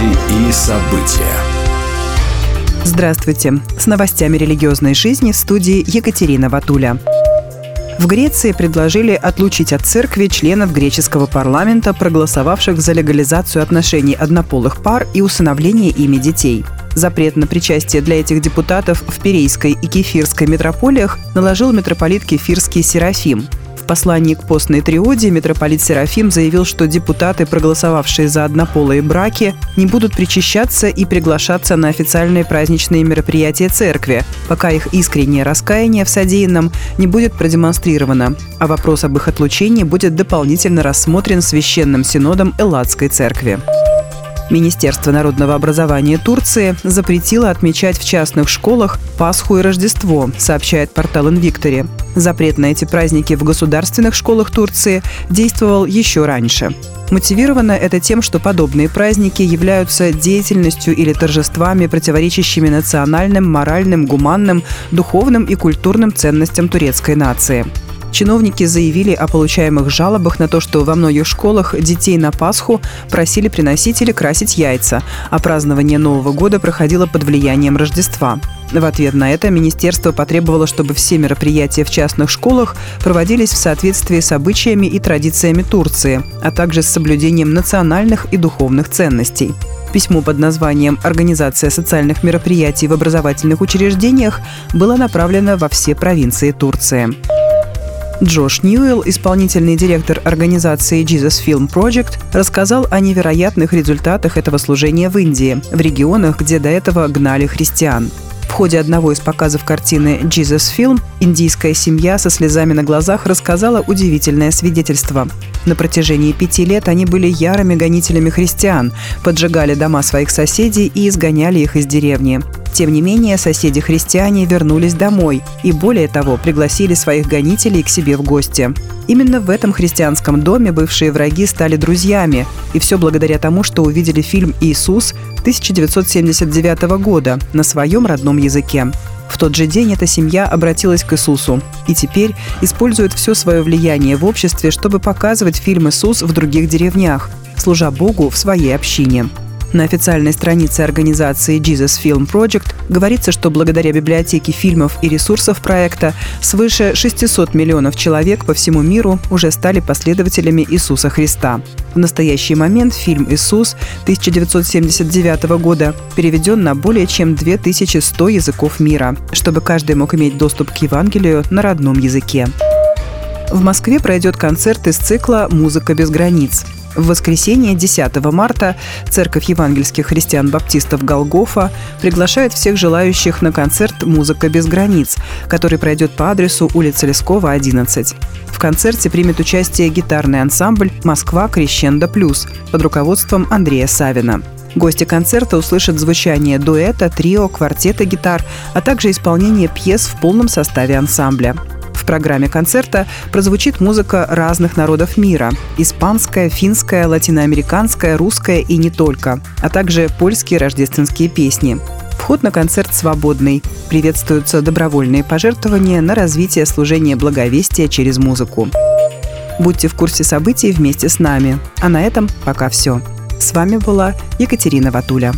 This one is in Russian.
Новости и события. Здравствуйте. С новостями религиозной жизни в студии Екатерина Ватуля. В Греции предложили отлучить от церкви членов греческого парламента, проголосовавших за легализацию отношений однополых пар и усыновление ими детей. Запрет на причастие для этих депутатов в Перейской и Кефирской метрополиях наложил митрополит Кефирский Серафим послании к постной триоде митрополит Серафим заявил, что депутаты, проголосовавшие за однополые браки, не будут причащаться и приглашаться на официальные праздничные мероприятия церкви, пока их искреннее раскаяние в содеянном не будет продемонстрировано, а вопрос об их отлучении будет дополнительно рассмотрен Священным Синодом Элладской церкви. Министерство народного образования Турции запретило отмечать в частных школах Пасху и Рождество, сообщает портал Инвиктори. Запрет на эти праздники в государственных школах Турции действовал еще раньше. Мотивировано это тем, что подобные праздники являются деятельностью или торжествами, противоречащими национальным, моральным, гуманным, духовным и культурным ценностям турецкой нации. Чиновники заявили о получаемых жалобах на то, что во многих школах детей на Пасху просили приносить или красить яйца, а празднование Нового года проходило под влиянием Рождества. В ответ на это министерство потребовало, чтобы все мероприятия в частных школах проводились в соответствии с обычаями и традициями Турции, а также с соблюдением национальных и духовных ценностей. Письмо под названием «Организация социальных мероприятий в образовательных учреждениях» было направлено во все провинции Турции. Джош Ньюэлл, исполнительный директор организации Jesus Film Project, рассказал о невероятных результатах этого служения в Индии, в регионах, где до этого гнали христиан. В ходе одного из показов картины «Jesus Film» индийская семья со слезами на глазах рассказала удивительное свидетельство. На протяжении пяти лет они были ярыми гонителями христиан, поджигали дома своих соседей и изгоняли их из деревни. Тем не менее, соседи-христиане вернулись домой и, более того, пригласили своих гонителей к себе в гости. Именно в этом христианском доме бывшие враги стали друзьями, и все благодаря тому, что увидели фильм «Иисус» 1979 года на своем родном языке. В тот же день эта семья обратилась к Иисусу и теперь использует все свое влияние в обществе, чтобы показывать фильм «Иисус» в других деревнях, служа Богу в своей общине. На официальной странице организации Jesus Film Project говорится, что благодаря библиотеке фильмов и ресурсов проекта свыше 600 миллионов человек по всему миру уже стали последователями Иисуса Христа. В настоящий момент фильм «Иисус» 1979 года переведен на более чем 2100 языков мира, чтобы каждый мог иметь доступ к Евангелию на родном языке. В Москве пройдет концерт из цикла «Музыка без границ». В воскресенье 10 марта Церковь евангельских христиан-баптистов Голгофа приглашает всех желающих на концерт «Музыка без границ», который пройдет по адресу улица Лескова, 11. В концерте примет участие гитарный ансамбль «Москва Крещенда Плюс» под руководством Андрея Савина. Гости концерта услышат звучание дуэта, трио, квартета гитар, а также исполнение пьес в полном составе ансамбля программе концерта прозвучит музыка разных народов мира – испанская, финская, латиноамериканская, русская и не только, а также польские рождественские песни. Вход на концерт свободный. Приветствуются добровольные пожертвования на развитие служения благовестия через музыку. Будьте в курсе событий вместе с нами. А на этом пока все. С вами была Екатерина Ватуля.